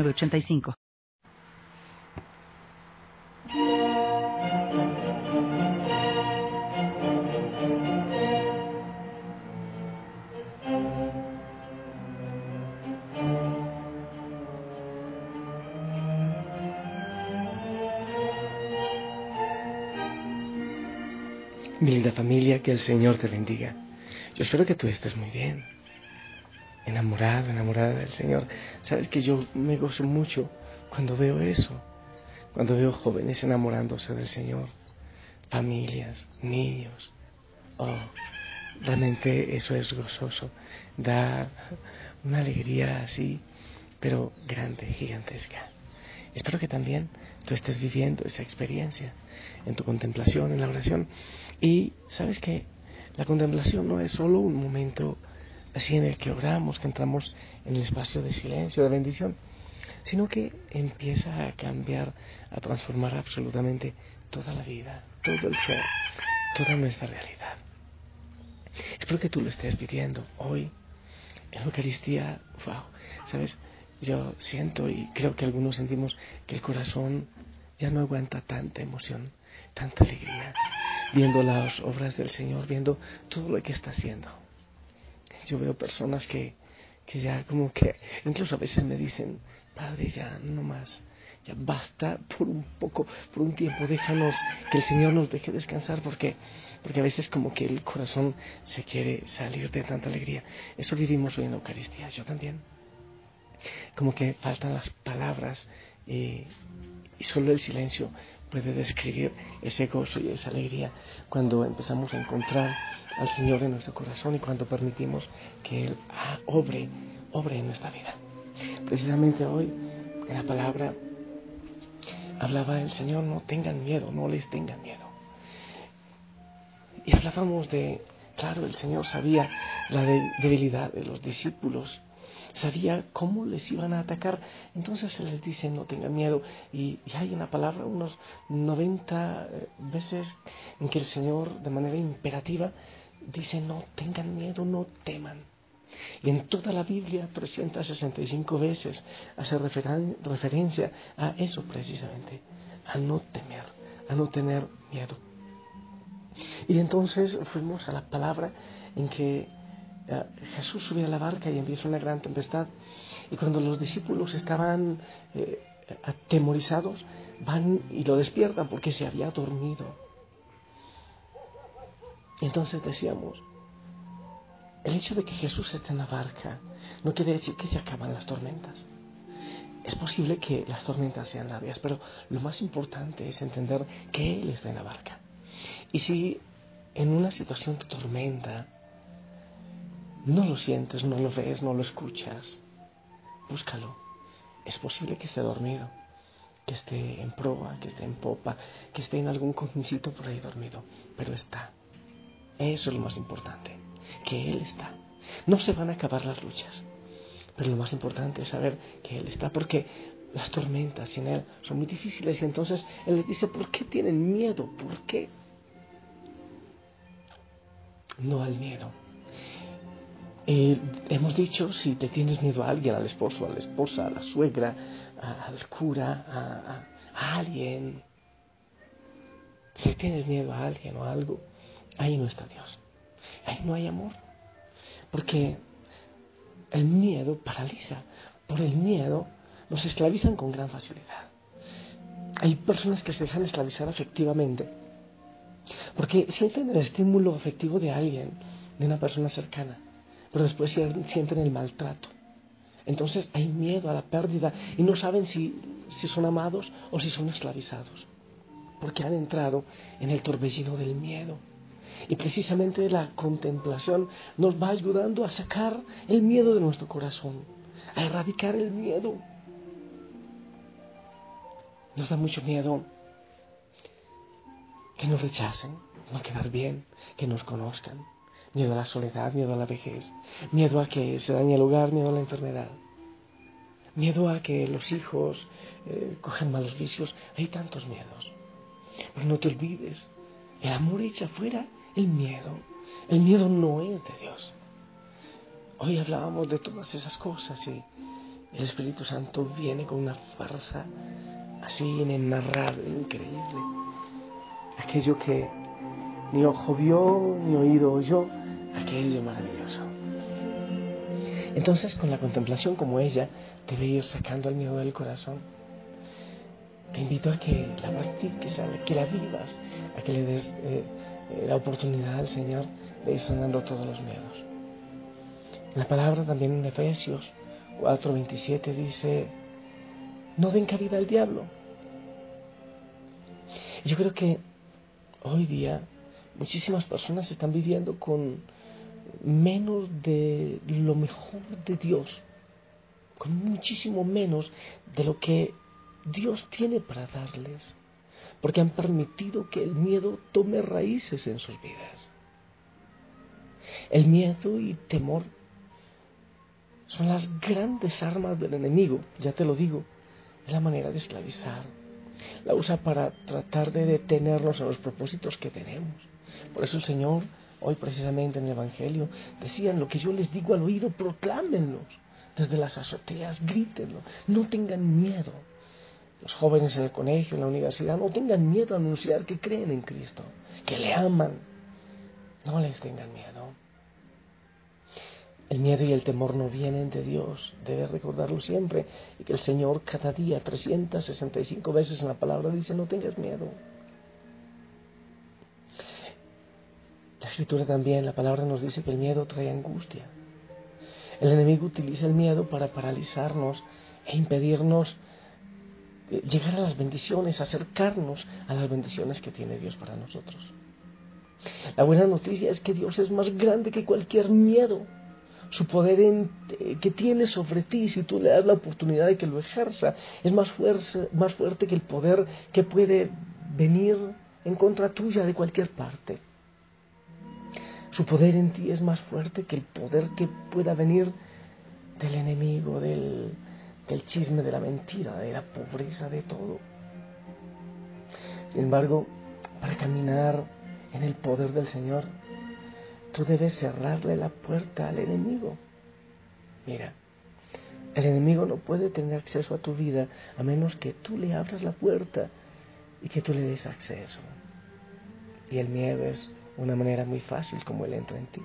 8985. Familia, que el Señor te bendiga. Yo espero que tú estés muy bien. Enamorado, enamorada del Señor. Sabes que yo me gozo mucho cuando veo eso. Cuando veo jóvenes enamorándose del Señor. Familias, niños. Oh, realmente eso es gozoso. Da una alegría así, pero grande, gigantesca. Espero que también tú estés viviendo esa experiencia en tu contemplación, en la oración. Y sabes que la contemplación no es solo un momento así en el que oramos, que entramos en el espacio de silencio, de bendición, sino que empieza a cambiar, a transformar absolutamente toda la vida, todo el ser, toda nuestra realidad. Espero que tú lo estés viviendo hoy en Eucaristía. Wow, sabes, yo siento y creo que algunos sentimos que el corazón ya no aguanta tanta emoción, tanta alegría, viendo las obras del Señor, viendo todo lo que está haciendo. Yo veo personas que, que ya como que, incluso a veces me dicen, Padre, ya no más, ya basta por un poco, por un tiempo, déjanos que el Señor nos deje descansar porque, porque a veces como que el corazón se quiere salir de tanta alegría. Eso vivimos hoy en la Eucaristía, yo también. Como que faltan las palabras y, y solo el silencio puede describir ese gozo y esa alegría cuando empezamos a encontrar al Señor en nuestro corazón y cuando permitimos que Él ah, obre, obre en nuestra vida. Precisamente hoy, en la palabra, hablaba el Señor, no tengan miedo, no les tengan miedo. Y hablábamos de, claro, el Señor sabía la debilidad de los discípulos sabía cómo les iban a atacar. Entonces se les dice no tengan miedo. Y, hay una palabra, unos 90 eh, veces en que el Señor de manera imperativa dice no tengan miedo, no teman. Y en toda la Biblia, 365 veces, hace referencia a eso precisamente, a no temer, a no tener miedo. Y entonces fuimos a la palabra en que Jesús sube a la barca y empieza una gran tempestad. Y cuando los discípulos estaban eh, atemorizados, van y lo despiertan porque se había dormido. Entonces decíamos, el hecho de que Jesús esté en la barca no quiere decir que se acaban las tormentas. Es posible que las tormentas sean largas, pero lo más importante es entender que Él está en la barca. Y si en una situación de tormenta no lo sientes, no lo ves, no lo escuchas, búscalo. Es posible que esté dormido, que esté en proa, que esté en popa, que esté en algún cojincito por ahí dormido, pero está. Eso es lo más importante, que Él está. No se van a acabar las luchas, pero lo más importante es saber que Él está, porque las tormentas sin Él son muy difíciles y entonces Él les dice, ¿por qué tienen miedo? ¿Por qué? No al miedo, eh, hemos dicho, si te tienes miedo a alguien, al esposo, a la esposa, a la suegra, al cura, a, alguien, si tienes miedo a alguien o a algo, ahí no está Dios. Ahí no hay amor. Porque el miedo paraliza. Por el miedo nos esclavizan con gran facilidad. Hay personas que se dejan esclavizar afectivamente porque sienten el estímulo afectivo de alguien, de una persona cercana pero después sienten el maltrato. Entonces hay miedo a la pérdida y no saben si, si son amados o si son esclavizados, porque han entrado en el torbellino del miedo. Y precisamente la contemplación nos va ayudando a sacar el miedo de nuestro corazón, a erradicar el miedo. Nos da mucho miedo que nos rechacen, no quedar bien, que nos conozcan. Miedo a la soledad, miedo a la vejez, miedo a que se dañe el hogar, miedo a la enfermedad, miedo a que los hijos eh, cojan malos vicios. Hay tantos miedos. Pero no te olvides, el amor echa fuera el miedo. El miedo no es de Dios. Hoy hablábamos de todas esas cosas y el Espíritu Santo viene con una fuerza así inenarrable, increíble. Aquello que ni ojo vio, ni oído oyó, aquello maravilloso. Entonces, con la contemplación como ella, debe ir sacando el miedo del corazón. Te invito a que la practiques, a que la vivas, a que le des eh, la oportunidad al Señor de ir sanando todos los miedos. La palabra también en Efesios 4:27 dice, no den cabida al diablo. Yo creo que hoy día muchísimas personas están viviendo con menos de lo mejor de Dios, con muchísimo menos de lo que Dios tiene para darles, porque han permitido que el miedo tome raíces en sus vidas. El miedo y temor son las grandes armas del enemigo, ya te lo digo, es la manera de esclavizar. La usa para tratar de detenernos en los propósitos que tenemos. Por eso el Señor, hoy precisamente en el Evangelio, decían lo que yo les digo al oído, proclámenlos. Desde las azoteas, grítenlo. No tengan miedo. Los jóvenes en el colegio, en la universidad, no tengan miedo a anunciar que creen en Cristo, que le aman. No les tengan miedo. El miedo y el temor no vienen de Dios, debes recordarlo siempre, y que el Señor cada día, 365 veces en la palabra, dice, no tengas miedo. La escritura también, la palabra nos dice que el miedo trae angustia. El enemigo utiliza el miedo para paralizarnos e impedirnos llegar a las bendiciones, acercarnos a las bendiciones que tiene Dios para nosotros. La buena noticia es que Dios es más grande que cualquier miedo su poder eh, que tiene sobre ti, si tú le das la oportunidad de que lo ejerza, es más, más fuerte que el poder que puede venir en contra tuya de cualquier parte. Su poder en ti es más fuerte que el poder que pueda venir del enemigo, del, del chisme, de la mentira, de la pobreza, de todo. Sin embargo, para caminar en el poder del Señor, tú debes cerrarle la puerta al enemigo. Mira, el enemigo no puede tener acceso a tu vida a menos que tú le abras la puerta y que tú le des acceso. Y el miedo es una manera muy fácil como él entra en ti.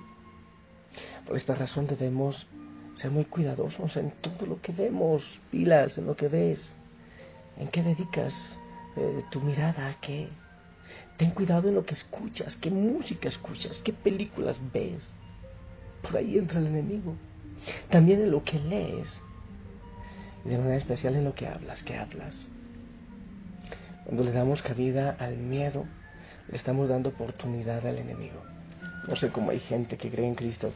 Por esta razón debemos ser muy cuidadosos en todo lo que vemos, pilas en lo que ves, en qué dedicas eh, tu mirada, a qué, Ten cuidado en lo que escuchas, qué música escuchas, qué películas ves. Por ahí entra el enemigo. También en lo que lees. De manera especial en lo que hablas, que hablas. Cuando le damos cabida al miedo, le estamos dando oportunidad al enemigo. No sé cómo hay gente que cree en Cristo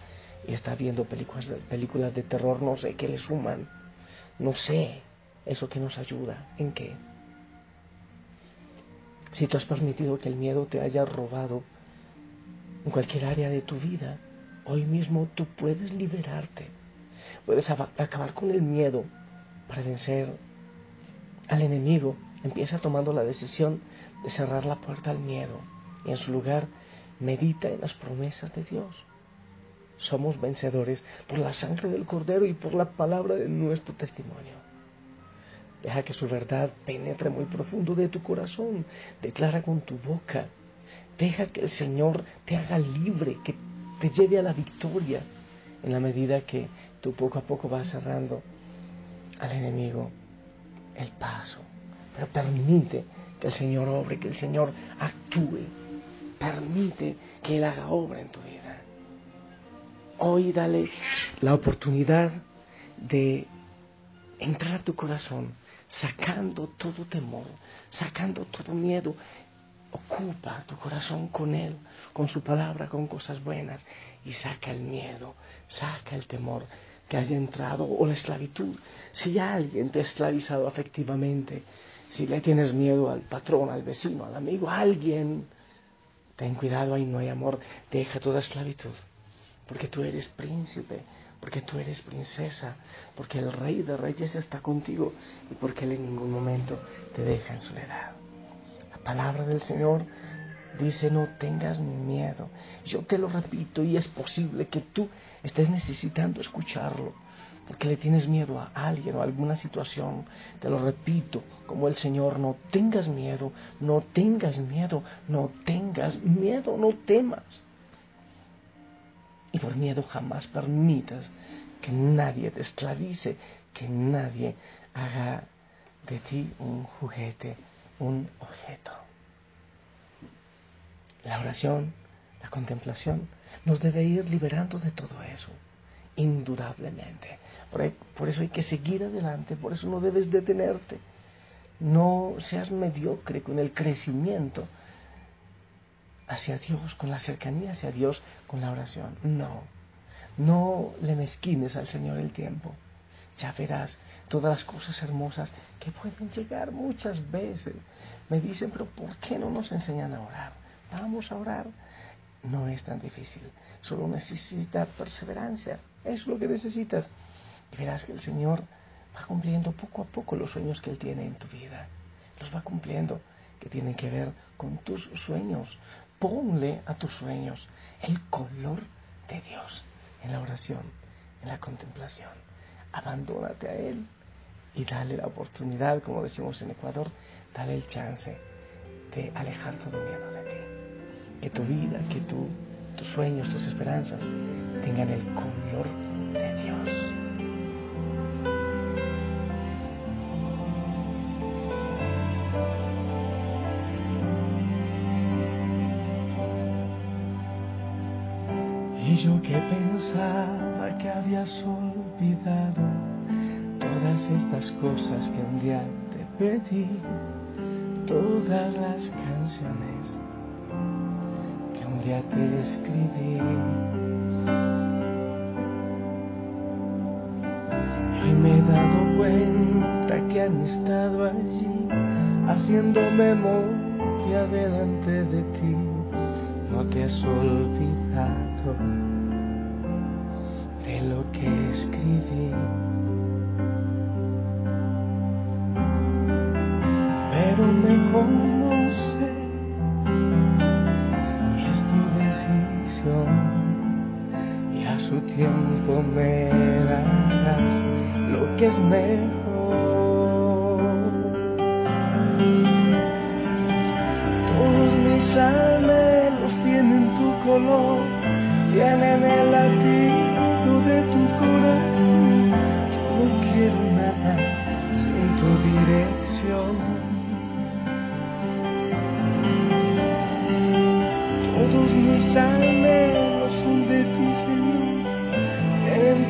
y está viendo películas, películas de terror, no sé qué le suman. No sé eso que nos ayuda. ¿En qué? si tú has permitido que el miedo te haya robado en cualquier área de tu vida, hoy mismo tú puedes liberarte. Puedes acabar con el miedo para vencer al enemigo. Empieza tomando la decisión de cerrar la puerta al miedo y en su lugar medita en las promesas de Dios. Somos vencedores por la sangre del Cordero y por la palabra de nuestro testimonio. Deja que su verdad penetre muy profundo de tu corazón. Declara con tu boca. Deja que el Señor te haga libre, que te lleve a la victoria en la medida que tú poco a poco vas cerrando al enemigo el paso. Pero permite que el Señor obre, que el Señor actúe. Permite que Él haga obra en tu vida. Hoy dale la oportunidad de entrar a tu corazón sacando todo temor, sacando todo miedo. Ocupa tu corazón con Él, con su palabra, con cosas buenas y saca el miedo, saca el temor. que haya entrado, o la esclavitud. Si alguien te ha esclavizado afectivamente, si le tienes miedo al patrón, al vecino, al amigo, a alguien, ten cuidado, ahí no hay amor, deja toda esclavitud, porque tú eres príncipe, porque tú eres princesa, porque el rey de reyes está contigo y porque él en ningún momento te deja en soledad. La palabra del Señor dice no tengas miedo. Yo te lo repito y es posible que tú estés necesitando escucharlo porque le tienes miedo a alguien o a alguna situación. Te lo repito, como el Señor, no tengas miedo, no tengas miedo, no tengas miedo, no temas. Y por miedo jamás permitas que nadie te esclavice, que nadie haga de ti un juguete, un objeto. La oración, la contemplación, nos debe ir liberando de todo eso, indudablemente. Por, eso hay que seguir adelante, por eso no debes detenerte. No seas mediocre con el crecimiento hacia Dios, con la cercanía hacia Dios, con la oración. No, no le mezquines al Señor el tiempo. Ya verás todas las cosas hermosas que pueden llegar muchas veces. Me dicen, pero ¿por qué no nos enseñan a orar? Vamos a orar. No es tan difícil, solo necesitas perseverancia. Es lo que necesitas. Y verás que el Señor va cumpliendo poco a poco los sueños que Él tiene en tu vida. Los va cumpliendo, que tienen que ver con tus sueños. Ponle a tus sueños el color de Dios en la oración, en la contemplación. Abandónate a Él y dale la oportunidad, como decimos en Ecuador, dale el chance de alejar todo miedo de ti. Que tu vida, que tu, tus sueños, tus esperanzas tengan el color de Dios. Pensaba que habías olvidado todas estas cosas que un día te pedí, todas las canciones que un día te escribí. Hoy me he dado cuenta que han estado allí haciendo memoria delante de ti, no te has olvidado de lo que escribí. Pero me conoce y es tu decisión y a su tiempo me darás lo que es mejor. Todos mis anhelos tienen tu color tienen el latido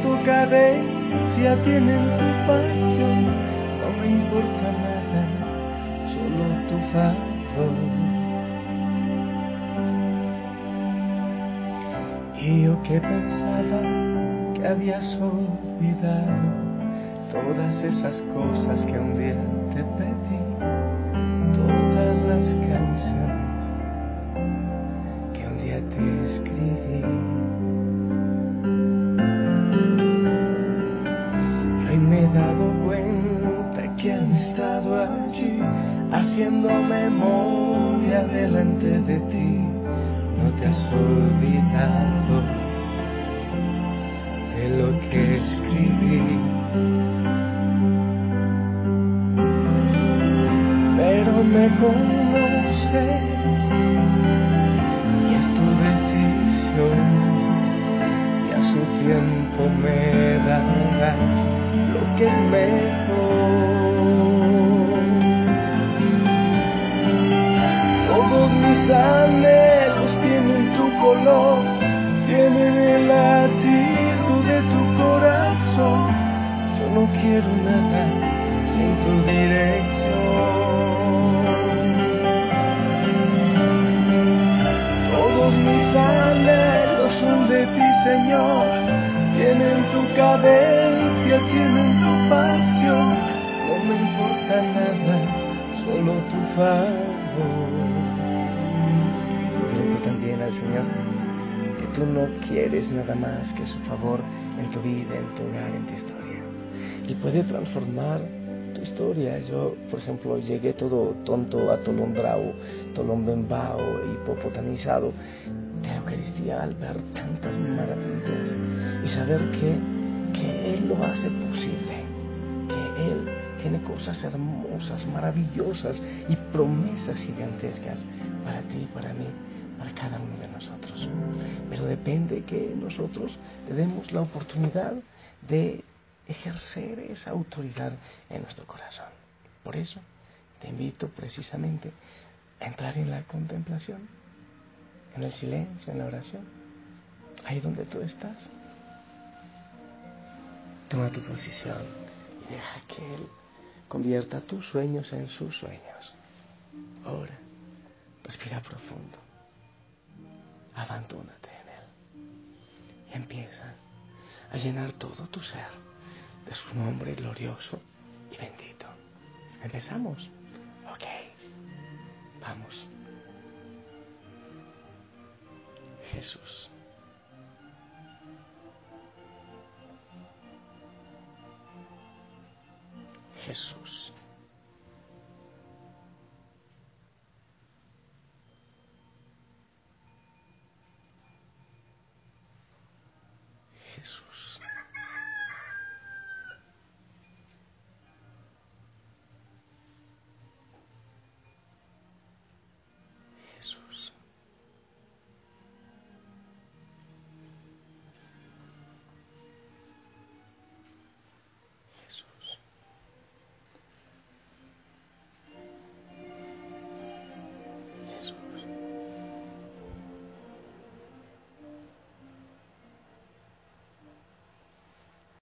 tu cadencia, tienen tu pasión. No me importa nada, solo tu favor. Y yo que pensaba que habías olvidado todas esas cosas que un día te pedí, he dado cuenta que han estado allí haciendo memoria delante de ti no te has olvidado de lo que escribí. Pero me también al Señor que tú no quieres nada más que su favor en tu vida, en tu hogar, en tu historia. Y puede transformar tu historia. Yo, por ejemplo, llegué todo tonto, atolondrado, tolombembao, hipopotamizado de la Eucaristía al ver tantas maravillas y saber que, que Él lo hace posible, tiene cosas hermosas, maravillosas y promesas gigantescas para ti y para mí, para cada uno de nosotros. Pero depende que nosotros le demos la oportunidad de ejercer esa autoridad en nuestro corazón. Por eso te invito precisamente a entrar en la contemplación, en el silencio, en la oración, ahí donde tú estás. Toma tu posición y deja que Él Convierta tus sueños en sus sueños. Ora, respira profundo. Abandónate en Él. Y empieza a llenar todo tu ser de su nombre glorioso y bendito. ¿Empezamos? Ok. Vamos. Jesús.